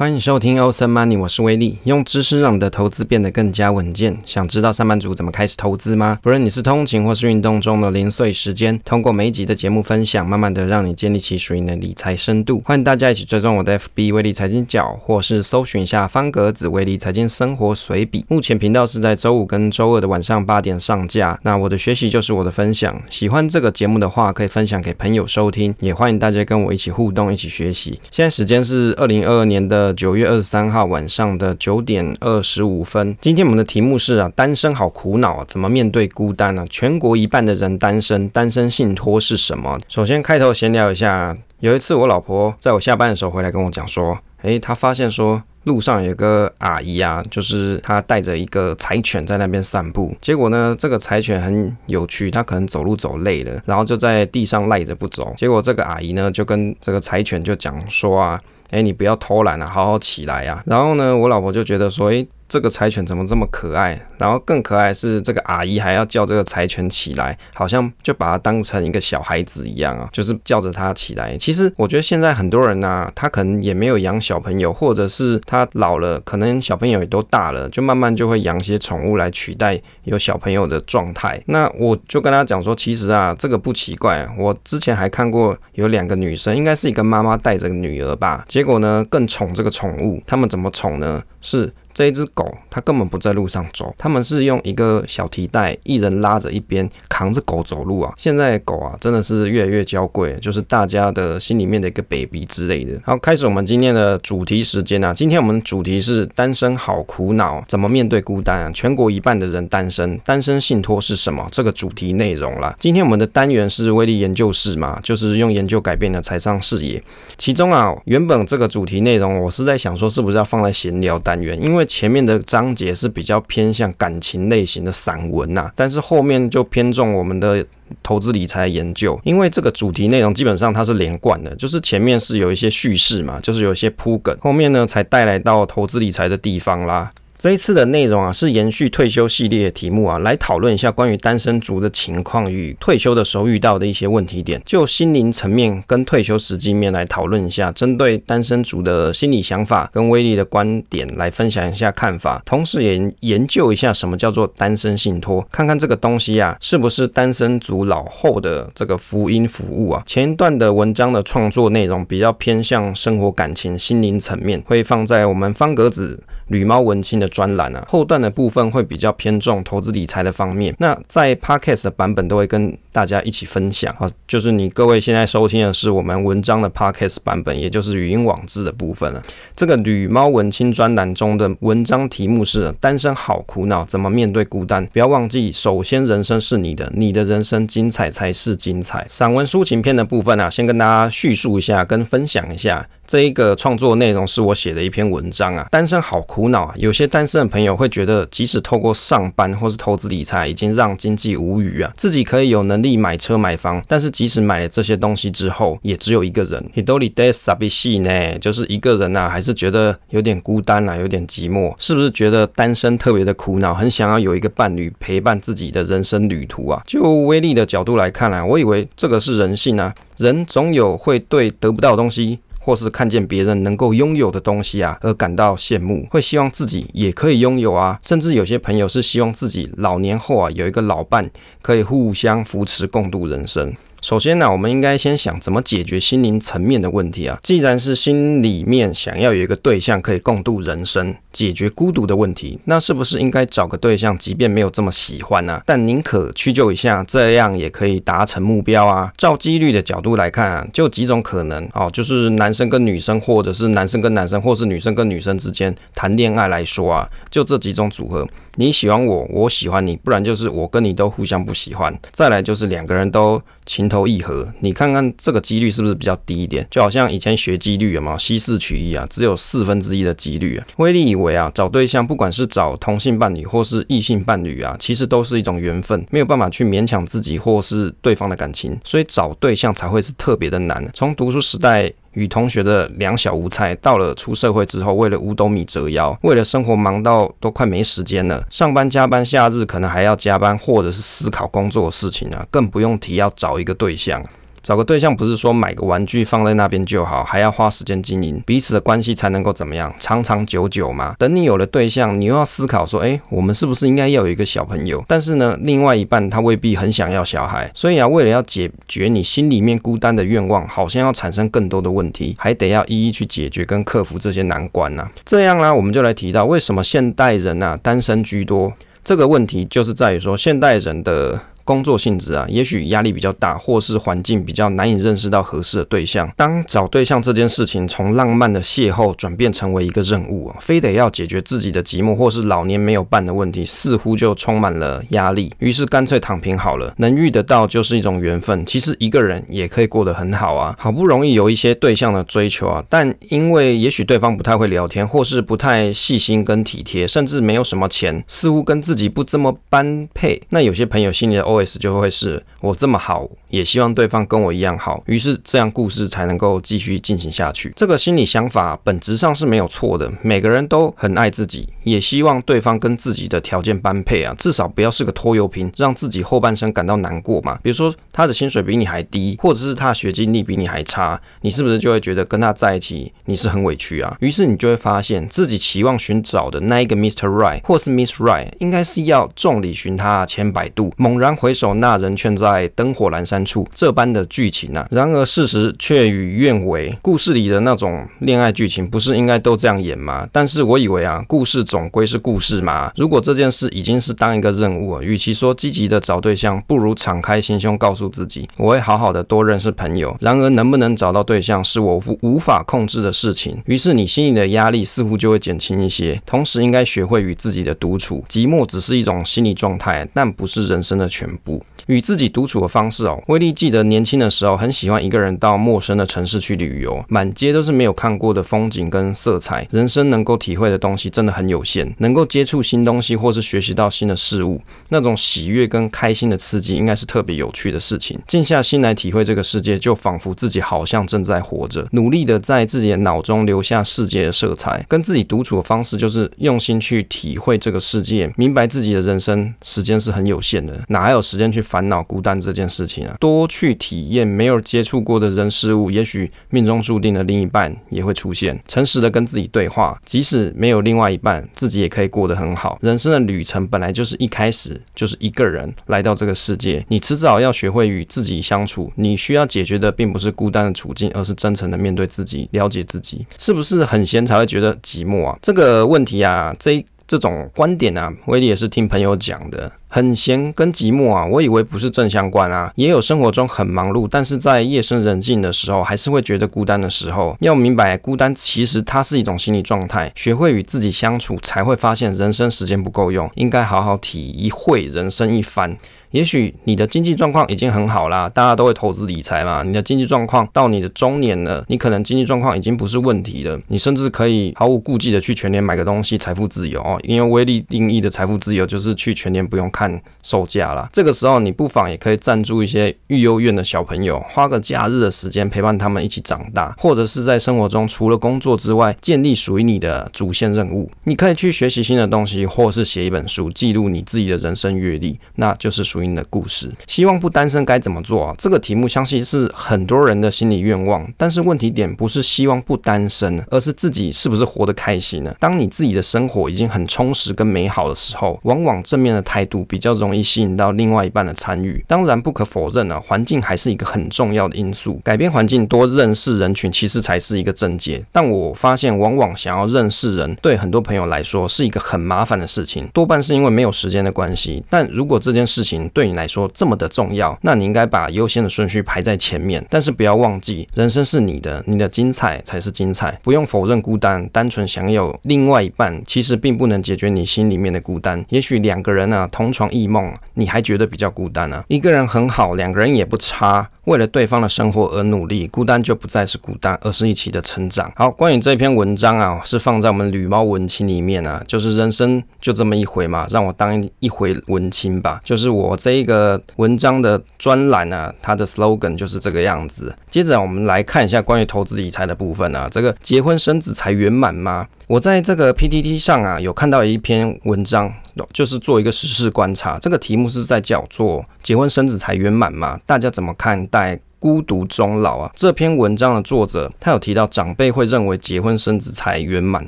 欢迎收听欧森 Money，我是威利，用知识让你的投资变得更加稳健。想知道上班族怎么开始投资吗？不论你是通勤或是运动中的零碎时间，通过每一集的节目分享，慢慢的让你建立起属于你的理财深度。欢迎大家一起追踪我的 FB 威利财经角，或是搜寻一下方格子威利财经生活随笔。目前频道是在周五跟周二的晚上八点上架。那我的学习就是我的分享，喜欢这个节目的话，可以分享给朋友收听，也欢迎大家跟我一起互动，一起学习。现在时间是二零二二年的。九月二十三号晚上的九点二十五分，今天我们的题目是啊，单身好苦恼啊，怎么面对孤单呢？全国一半的人单身，单身信托是什么？首先开头闲聊一下，有一次我老婆在我下班的时候回来跟我讲说，诶，她发现说路上有个阿姨啊，就是她带着一个柴犬在那边散步，结果呢，这个柴犬很有趣，它可能走路走累了，然后就在地上赖着不走，结果这个阿姨呢就跟这个柴犬就讲说啊。哎，你不要偷懒了，好好起来呀！然后呢，我老婆就觉得说，哎。这个柴犬怎么这么可爱？然后更可爱是这个阿姨还要叫这个柴犬起来，好像就把它当成一个小孩子一样啊，就是叫着它起来。其实我觉得现在很多人啊，他可能也没有养小朋友，或者是他老了，可能小朋友也都大了，就慢慢就会养些宠物来取代有小朋友的状态。那我就跟他讲说，其实啊，这个不奇怪。我之前还看过有两个女生，应该是一个妈妈带着女儿吧，结果呢更宠这个宠物。他们怎么宠呢？是。这一只狗，它根本不在路上走，他们是用一个小提袋，一人拉着一边，扛着狗走路啊。现在狗啊，真的是越来越娇贵，就是大家的心里面的一个 baby 之类的。好，开始我们今天的主题时间啊。今天我们主题是单身好苦恼，怎么面对孤单啊？全国一半的人单身，单身信托是什么？这个主题内容啦。今天我们的单元是威力研究室嘛，就是用研究改变的财商视野。其中啊，原本这个主题内容，我是在想说，是不是要放在闲聊单元，因为因为前面的章节是比较偏向感情类型的散文呐，但是后面就偏重我们的投资理财研究，因为这个主题内容基本上它是连贯的，就是前面是有一些叙事嘛，就是有一些铺梗，后面呢才带来到投资理财的地方啦。这一次的内容啊，是延续退休系列的题目啊，来讨论一下关于单身族的情况与退休的时候遇到的一些问题点，就心灵层面跟退休实际面来讨论一下，针对单身族的心理想法跟威利的观点来分享一下看法，同时也研究一下什么叫做单身信托，看看这个东西啊，是不是单身族老后的这个福音服务啊。前一段的文章的创作内容比较偏向生活感情心灵层面，会放在我们方格子。旅猫文青的专栏啊，后段的部分会比较偏重投资理财的方面。那在 Podcast 的版本都会跟大家一起分享啊，就是你各位现在收听的是我们文章的 Podcast 版本，也就是语音网志的部分了。这个旅猫文青专栏中的文章题目是“单身好苦恼，怎么面对孤单？”不要忘记，首先人生是你的，你的人生精彩才是精彩。散文抒情篇的部分啊，先跟大家叙述一下，跟分享一下。这一个创作内容是我写的一篇文章啊，单身好苦恼啊。有些单身的朋友会觉得，即使透过上班或是投资理财，已经让经济无虞啊，自己可以有能力买车买房，但是即使买了这些东西之后，也只有一个人。一人で寂しい呢，就是一个人呐、啊，还是觉得有点孤单啊，有点寂寞，是不是觉得单身特别的苦恼，很想要有一个伴侣陪伴自己的人生旅途啊？就威利的角度来看啊，我以为这个是人性啊，人总有会对得不到的东西。 或是看见别人能够拥有的东西啊，而感到羡慕，会希望自己也可以拥有啊。甚至有些朋友是希望自己老年后啊，有一个老伴，可以互相扶持，共度人生。首先呢，我们应该先想怎么解决心灵层面的问题啊。既然是心里面想要有一个对象可以共度人生，解决孤独的问题，那是不是应该找个对象，即便没有这么喜欢呢、啊，但宁可屈就一下，这样也可以达成目标啊？照几率的角度来看啊，就几种可能哦，就是男生跟女生，或者是男生跟男生，或是女生跟女生之间谈恋爱来说啊，就这几种组合。你喜欢我，我喜欢你，不然就是我跟你都互相不喜欢。再来就是两个人都情头一合，你看看这个几率是不是比较低一点？就好像以前学几率有没有稀释取义啊，只有四分之一的几率啊。威利以为啊，找对象不管是找同性伴侣或是异性伴侣啊，其实都是一种缘分，没有办法去勉强自己或是对方的感情，所以找对象才会是特别的难。从读书时代。与同学的两小无猜，到了出社会之后，为了五斗米折腰，为了生活忙到都快没时间了，上班加班，夏日可能还要加班，或者是思考工作的事情啊，更不用提要找一个对象。找个对象不是说买个玩具放在那边就好，还要花时间经营，彼此的关系才能够怎么样长长久久嘛。等你有了对象，你又要思考说，诶，我们是不是应该要有一个小朋友？但是呢，另外一半他未必很想要小孩，所以啊，为了要解决你心里面孤单的愿望，好像要产生更多的问题，还得要一一去解决跟克服这些难关呐。这样呢，我们就来提到为什么现代人啊单身居多，这个问题就是在于说现代人的。工作性质啊，也许压力比较大，或是环境比较难以认识到合适的对象。当找对象这件事情从浪漫的邂逅转变成为一个任务啊，非得要解决自己的寂寞或是老年没有伴的问题，似乎就充满了压力。于是干脆躺平好了，能遇得到就是一种缘分。其实一个人也可以过得很好啊。好不容易有一些对象的追求啊，但因为也许对方不太会聊天，或是不太细心跟体贴，甚至没有什么钱，似乎跟自己不这么般配。那有些朋友心里的 OS。就会是我这么好，也希望对方跟我一样好，于是这样故事才能够继续进行下去。这个心理想法本质上是没有错的，每个人都很爱自己，也希望对方跟自己的条件般配啊，至少不要是个拖油瓶，让自己后半生感到难过嘛。比如说他的薪水比你还低，或者是他的学经历比你还差，你是不是就会觉得跟他在一起你是很委屈啊？于是你就会发现自己期望寻找的那一个 Mr. Right 或是 Miss Right，应该是要众里寻他千百度，猛然回回首，那人却在灯火阑珊处。这般的剧情啊，然而事实却与愿违。故事里的那种恋爱剧情，不是应该都这样演吗？但是我以为啊，故事总归是故事嘛。如果这件事已经是当一个任务，与其说积极的找对象，不如敞开心胸，告诉自己，我会好好的多认识朋友。然而，能不能找到对象，是我无无法控制的事情。于是，你心里的压力似乎就会减轻一些。同时，应该学会与自己的独处。寂寞只是一种心理状态，但不是人生的全部。与自己独处的方式哦，威力记得年轻的时候很喜欢一个人到陌生的城市去旅游，满街都是没有看过的风景跟色彩。人生能够体会的东西真的很有限，能够接触新东西或是学习到新的事物，那种喜悦跟开心的刺激，应该是特别有趣的事情。静下心来体会这个世界，就仿佛自己好像正在活着，努力的在自己的脑中留下世界的色彩。跟自己独处的方式就是用心去体会这个世界，明白自己的人生时间是很有限的，哪还有时间去烦恼孤单这件事情啊？多去体验没有接触过的人事物，也许命中注定的另一半也会出现。诚实的跟自己对话，即使没有另外一半，自己也可以过得很好。人生的旅程本来就是一开始就是一个人来到这个世界，你迟早要学会与自己相处。你需要解决的并不是孤单的处境，而是真诚的面对自己，了解自己。是不是很闲才会觉得寂寞啊？这个问题啊，这这种观点啊，威力也是听朋友讲的。很闲跟寂寞啊，我以为不是正相关啊。也有生活中很忙碌，但是在夜深人静的时候，还是会觉得孤单的时候。要明白，孤单其实它是一种心理状态。学会与自己相处，才会发现人生时间不够用，应该好好体一会人生一番。也许你的经济状况已经很好啦，大家都会投资理财嘛。你的经济状况到你的中年了，你可能经济状况已经不是问题了，你甚至可以毫无顾忌的去全年买个东西，财富自由哦。因为威力定义的财富自由就是去全年不用看售价啦。这个时候你不妨也可以赞助一些育幼院的小朋友，花个假日的时间陪伴他们一起长大，或者是在生活中除了工作之外，建立属于你的主线任务。你可以去学习新的东西，或是写一本书，记录你自己的人生阅历，那就是属的故事，希望不单身该怎么做啊？这个题目相信是很多人的心理愿望，但是问题点不是希望不单身，而是自己是不是活得开心呢？当你自己的生活已经很充实跟美好的时候，往往正面的态度比较容易吸引到另外一半的参与。当然，不可否认啊，环境还是一个很重要的因素。改变环境，多认识人群，其实才是一个正解。但我发现，往往想要认识人，对很多朋友来说是一个很麻烦的事情，多半是因为没有时间的关系。但如果这件事情，对你来说这么的重要，那你应该把优先的顺序排在前面。但是不要忘记，人生是你的，你的精彩才是精彩。不用否认孤单，单纯享有另外一半，其实并不能解决你心里面的孤单。也许两个人啊同床异梦，你还觉得比较孤单啊。一个人很好，两个人也不差。为了对方的生活而努力，孤单就不再是孤单，而是一起的成长。好，关于这篇文章啊，是放在我们吕猫文青里面啊，就是人生就这么一回嘛，让我当一回文青吧。就是我这一个文章的专栏啊，它的 slogan 就是这个样子。接着我们来看一下关于投资理财的部分啊，这个结婚生子才圆满吗？我在这个 PTT 上啊，有看到一篇文章。就是做一个时事观察，这个题目是在叫做“结婚生子才圆满吗？大家怎么看待孤独终老啊。这篇文章的作者他有提到，长辈会认为结婚生子才圆满，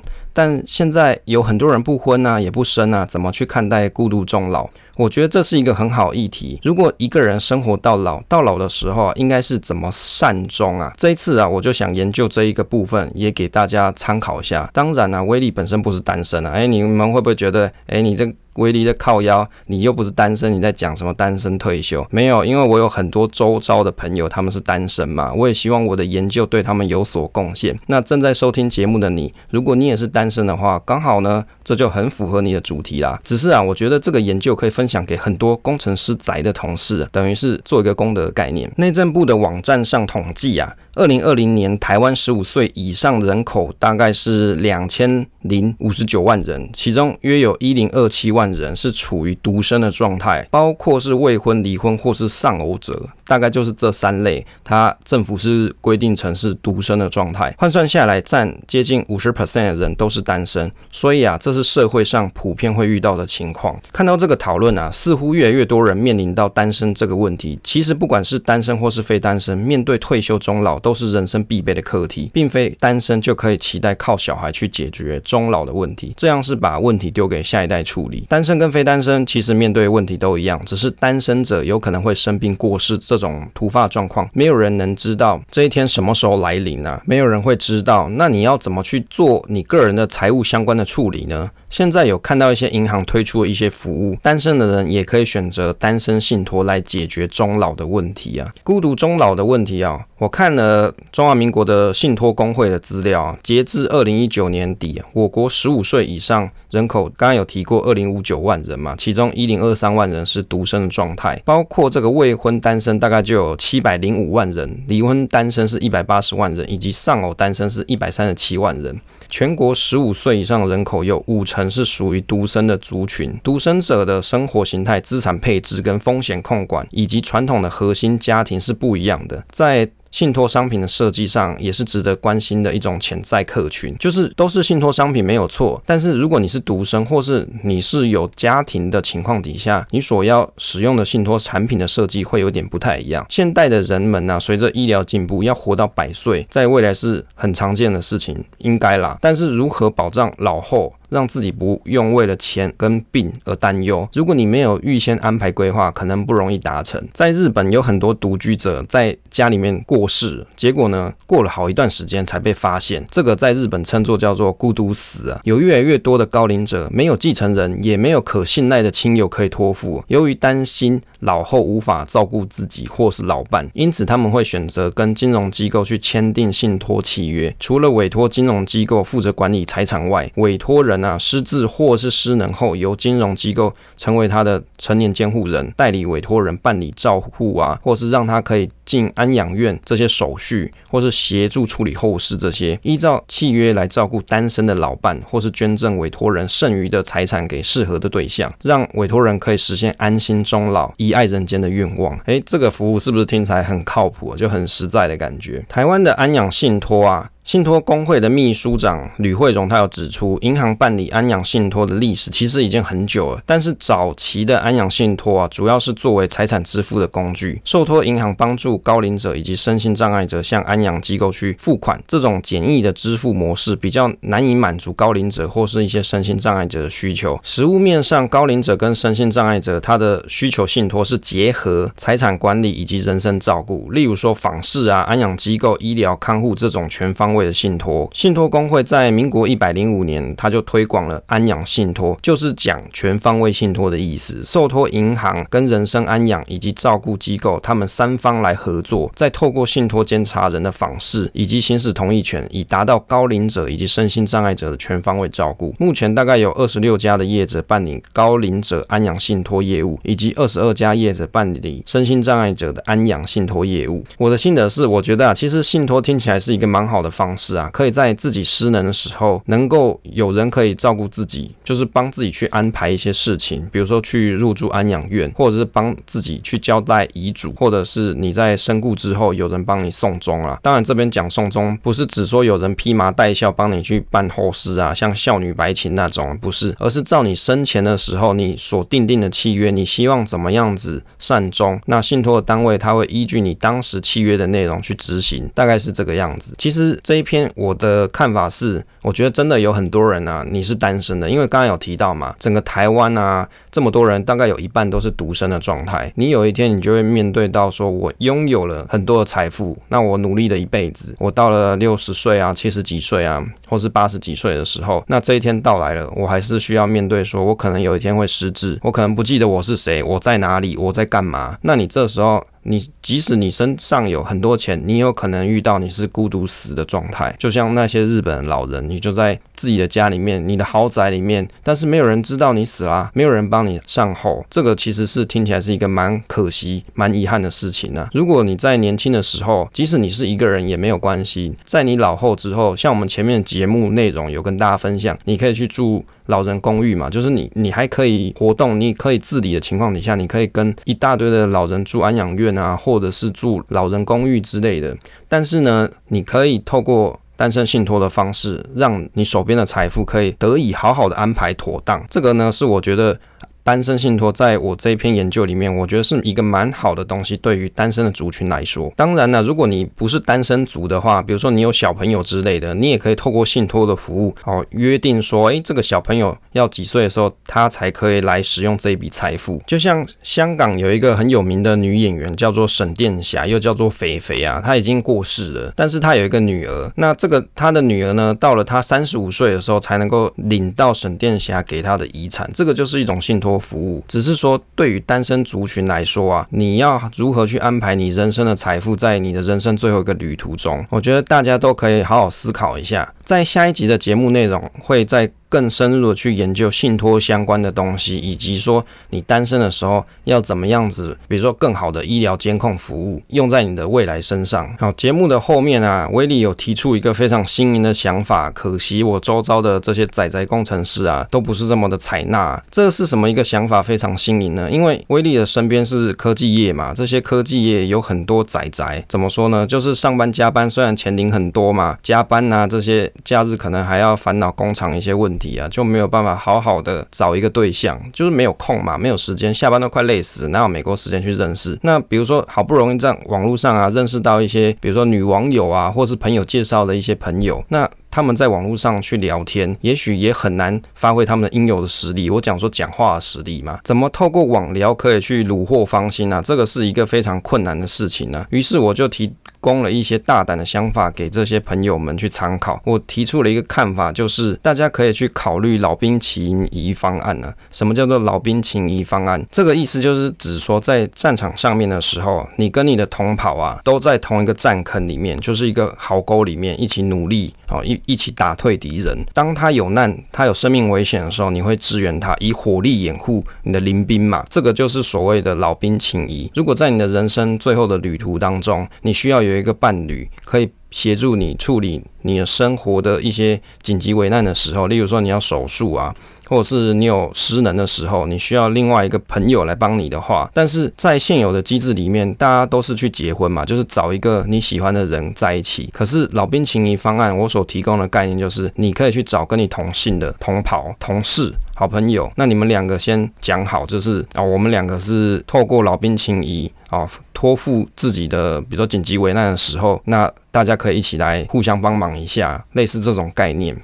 但现在有很多人不婚啊，也不生啊，怎么去看待孤独终老？我觉得这是一个很好议题。如果一个人生活到老，到老的时候啊，应该是怎么善终啊？这一次啊，我就想研究这一个部分，也给大家参考一下。当然啊，威力本身不是单身啊，哎，你们会不会觉得，哎，你这威力的靠腰，你又不是单身，你在讲什么单身退休？没有，因为我有很多周遭的朋友，他们是单身嘛。我也希望我的研究对他们有所贡献。那正在收听节目的你，如果你也是单身的话，刚好呢，这就很符合你的主题啦。只是啊，我觉得这个研究可以分。分享给很多工程师宅的同事，等于是做一个功德概念。内政部的网站上统计啊。二零二零年，台湾十五岁以上人口大概是两千零五十九万人，其中约有一零二七万人是处于独身的状态，包括是未婚、离婚或是丧偶者，大概就是这三类。它政府是规定成是独身的状态，换算下来占接近五十 percent 的人都是单身，所以啊，这是社会上普遍会遇到的情况。看到这个讨论啊，似乎越来越多人面临到单身这个问题。其实不管是单身或是非单身，面对退休终老。都是人生必备的课题，并非单身就可以期待靠小孩去解决终老的问题，这样是把问题丢给下一代处理。单身跟非单身其实面对问题都一样，只是单身者有可能会生病过世这种突发状况，没有人能知道这一天什么时候来临啊，没有人会知道。那你要怎么去做你个人的财务相关的处理呢？现在有看到一些银行推出了一些服务，单身的人也可以选择单身信托来解决终老的问题啊，孤独终老的问题啊，我看了中华民国的信托工会的资料啊，截至二零一九年底，我国十五岁以上人口刚刚有提过二零五九万人嘛，其中一零二三万人是独生的状态，包括这个未婚单身大概就有七百零五万人，离婚单身是一百八十万人，以及丧偶单身是一百三十七万人。全国十五岁以上人口有五成是属于独生的族群，独生者的生活形态、资产配置跟风险控管，以及传统的核心家庭是不一样的，在。信托商品的设计上也是值得关心的一种潜在客群，就是都是信托商品没有错，但是如果你是独生或是你是有家庭的情况底下，你所要使用的信托产品的设计会有点不太一样。现代的人们呢、随着医疗进步，要活到百岁，在未来是很常见的事情，应该啦。但是如何保障老后？让自己不用为了钱跟病而担忧。如果你没有预先安排规划，可能不容易达成。在日本有很多独居者在家里面过世，结果呢，过了好一段时间才被发现。这个在日本称作叫做孤独死啊。有越来越多的高龄者没有继承人，也没有可信赖的亲友可以托付。由于担心老后无法照顾自己或是老伴，因此他们会选择跟金融机构去签订信托契约。除了委托金融机构负责管理财产外，委托人那失智或是失能后，由金融机构成为他的成年监护人，代理委托人办理照护啊，或是让他可以进安养院这些手续，或是协助处理后事这些，依照契约来照顾单身的老伴，或是捐赠委托人剩余的财产给适合的对象，让委托人可以实现安心终老、遗爱人间的愿望。诶，这个服务是不是听起来很靠谱，就很实在的感觉？台湾的安养信托啊。信托工会的秘书长吕慧荣，他有指出，银行办理安养信托的历史其实已经很久了，但是早期的安养信托啊，主要是作为财产支付的工具，受托银行帮助高龄者以及身心障碍者向安养机构去付款，这种简易的支付模式比较难以满足高龄者或是一些身心障碍者的需求。实物面上，高龄者跟身心障碍者他的需求信托是结合财产管理以及人身照顾，例如说访视啊、安养机构、医疗看护这种全方位的信托，信托公会在民国一百零五年，他就推广了安养信托，就是讲全方位信托的意思。受托银行跟人身安养以及照顾机构，他们三方来合作，再透过信托监察人的访视以及行使同意权，以达到高龄者以及身心障碍者的全方位照顾。目前大概有二十六家的业者办理高龄者安养信托业务，以及二十二家业者办理身心障碍者的安养信托业务。我的心得是，我觉得啊，其实信托听起来是一个蛮好的方式啊。可以在自己失能的时候，能够有人可以照顾自己，就是帮自己去安排一些事情，比如说去入住安养院，或者是帮自己去交代遗嘱，或者是你在在身故之后有人帮你送终啊。当然这边讲送终不是只说有人披麻戴孝帮你去办后事啊，像孝女白琴那种不是，而是照你生前的时候你所订定的契约，你希望怎么样子善终，那信托的单位他会依据你当时契约的内容去执行，大概是这个样子。其实这一篇我的看法是，我觉得真的有很多人啊，你是单身的，因为刚刚有提到嘛，整个台湾啊这么多人，大概有一半都是独身的状态。你有一天你就会面对到说，我拥拥有了很多的财富，那我努力了一辈子，我到了六十岁啊、七十几岁啊，或是八十几岁的时候，那这一天到来了，我还是需要面对说，我可能有一天会失智，我可能不记得我是谁，我在哪里，我在干嘛？那你这时候。你即使你身上有很多钱，你有可能遇到你是孤独死的状态，就像那些日本老人，你就在自己的家里面，你的豪宅里面，但是没有人知道你死啦，没有人帮你善后，这个其实是听起来是一个蛮可惜、蛮遗憾的事情呢、如果你在年轻的时候，即使你是一个人也没有关系，在你老后之后，像我们前面节目内容有跟大家分享，你可以去住。老人公寓嘛，就是你，你还可以活动，你可以自理的情况底下，你可以跟一大堆的老人住安养院啊，或者是住老人公寓之类的。但是呢，你可以透过单身信托的方式，让你手边的财富可以得以好好的安排妥当。这个呢，是我觉得。单身信托在我这一篇研究里面，我觉得是一个蛮好的东西，对于单身的族群来说。当然了，如果你不是单身族的话，比如说你有小朋友之类的，你也可以透过信托的服务，哦，约定说，诶，这个小朋友要几岁的时候，他才可以来使用这一笔财富。就像香港有一个很有名的女演员，叫做沈殿霞，又叫做肥肥啊，她已经过世了，但是她有一个女儿。那这个她的女儿呢，到了她三十五岁的时候，才能够领到沈殿霞给她的遗产。这个就是一种信托。服务只是说，对于单身族群来说啊，你要如何去安排你人生的财富，在你的人生最后一个旅途中，我觉得大家都可以好好思考一下。在下一集的节目内容，会再。更深入的去研究信托相关的东西，以及说你单身的时候要怎么样子，比如说更好的医疗监控服务用在你的未来身上。好，节目的后面啊，威利有提出一个非常新颖的想法，可惜我周遭的这些仔仔工程师啊，都不是这么的采纳。这是什么一个想法非常新颖呢？因为威利的身边是科技业嘛，这些科技业有很多仔仔，怎么说呢？就是上班加班，虽然钱领很多嘛，加班啊这些假日可能还要烦恼工厂一些问题。啊，就没有办法好好的找一个对象，就是没有空嘛，没有时间，下班都快累死，哪有美国时间去认识？那比如说好不容易在网络上啊认识到一些，比如说女网友啊，或是朋友介绍的一些朋友，那。他们在网络上去聊天，也许也很难发挥他们应有的实力。我讲说讲话的实力嘛，怎么透过网聊可以去虏获芳心啊？这个是一个非常困难的事情呢、于是我就提供了一些大胆的想法给这些朋友们去参考。我提出了一个看法，就是大家可以去考虑老兵情谊方案呢、什么叫做老兵情谊方案？这个意思就是指说，在战场上面的时候，你跟你的同袍啊，都在同一个战坑里面，就是一个壕沟里面一起努力哦一。一起打退敌人。当他有难，他有生命危险的时候，你会支援他，以火力掩护你的临兵嘛？这个就是所谓的老兵情谊。如果在你的人生最后的旅途当中，你需要有一个伴侣，可以协助你处理你的生活的一些紧急危难的时候，例如说你要手术啊。或者是你有失能的时候，你需要另外一个朋友来帮你的话，但是在现有的机制里面，大家都是去结婚嘛，就是找一个你喜欢的人在一起。可是老兵情谊方案，我所提供的概念就是，你可以去找跟你同姓的同袍、同事、好朋友，那你们两个先讲好，就是啊、哦，我们两个是透过老兵情谊啊，托付自己的，比如说紧急危难的时候，那大家可以一起来互相帮忙一下，类似这种概念。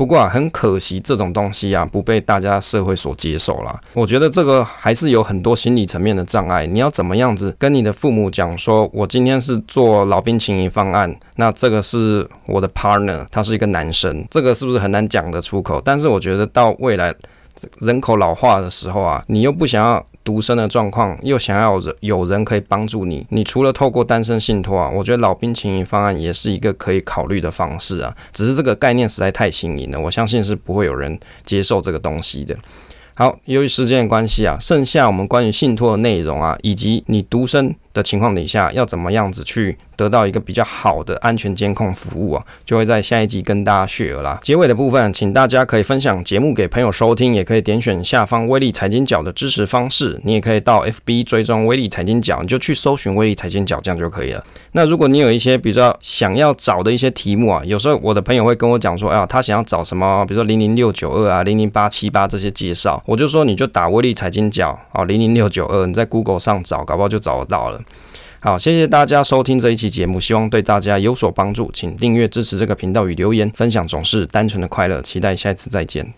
不过啊，很可惜，这种东西啊不被大家社会所接受啦。我觉得这个还是有很多心理层面的障碍。你要怎么样子跟你的父母讲说，我今天是做老兵情谊方案，那这个是我的 partner，他是一个男生，这个是不是很难讲得出口？但是我觉得到未来人口老化的时候啊，你又不想要。独身的状况，又想要有人有人可以帮助你，你除了透过单身信托啊，我觉得老兵情谊方案也是一个可以考虑的方式啊。只是这个概念实在太新颖了，我相信是不会有人接受这个东西的。好，由于时间的关系啊，剩下我们关于信托的内容啊，以及你独身的情况底下，要怎么样子去得到一个比较好的安全监控服务啊，就会在下一集跟大家学啦。结尾的部分，请大家可以分享节目给朋友收听，也可以点选下方威力财经角的支持方式。你也可以到 FB 追踪威力财经角，你就去搜寻威力财经角，这样就可以了。那如果你有一些比较想要找的一些题目啊，有时候我的朋友会跟我讲说，哎呀，他想要找什么，比如说零零六九二啊，零零八七八这些介绍，我就说你就打威力财经角啊，零零六九二，你在 Google 上找，搞不好就找得到了。好，谢谢大家收听这一期节目，希望对大家有所帮助，请订阅支持这个频道与留言分享，总是单纯的快乐，期待下一次再见。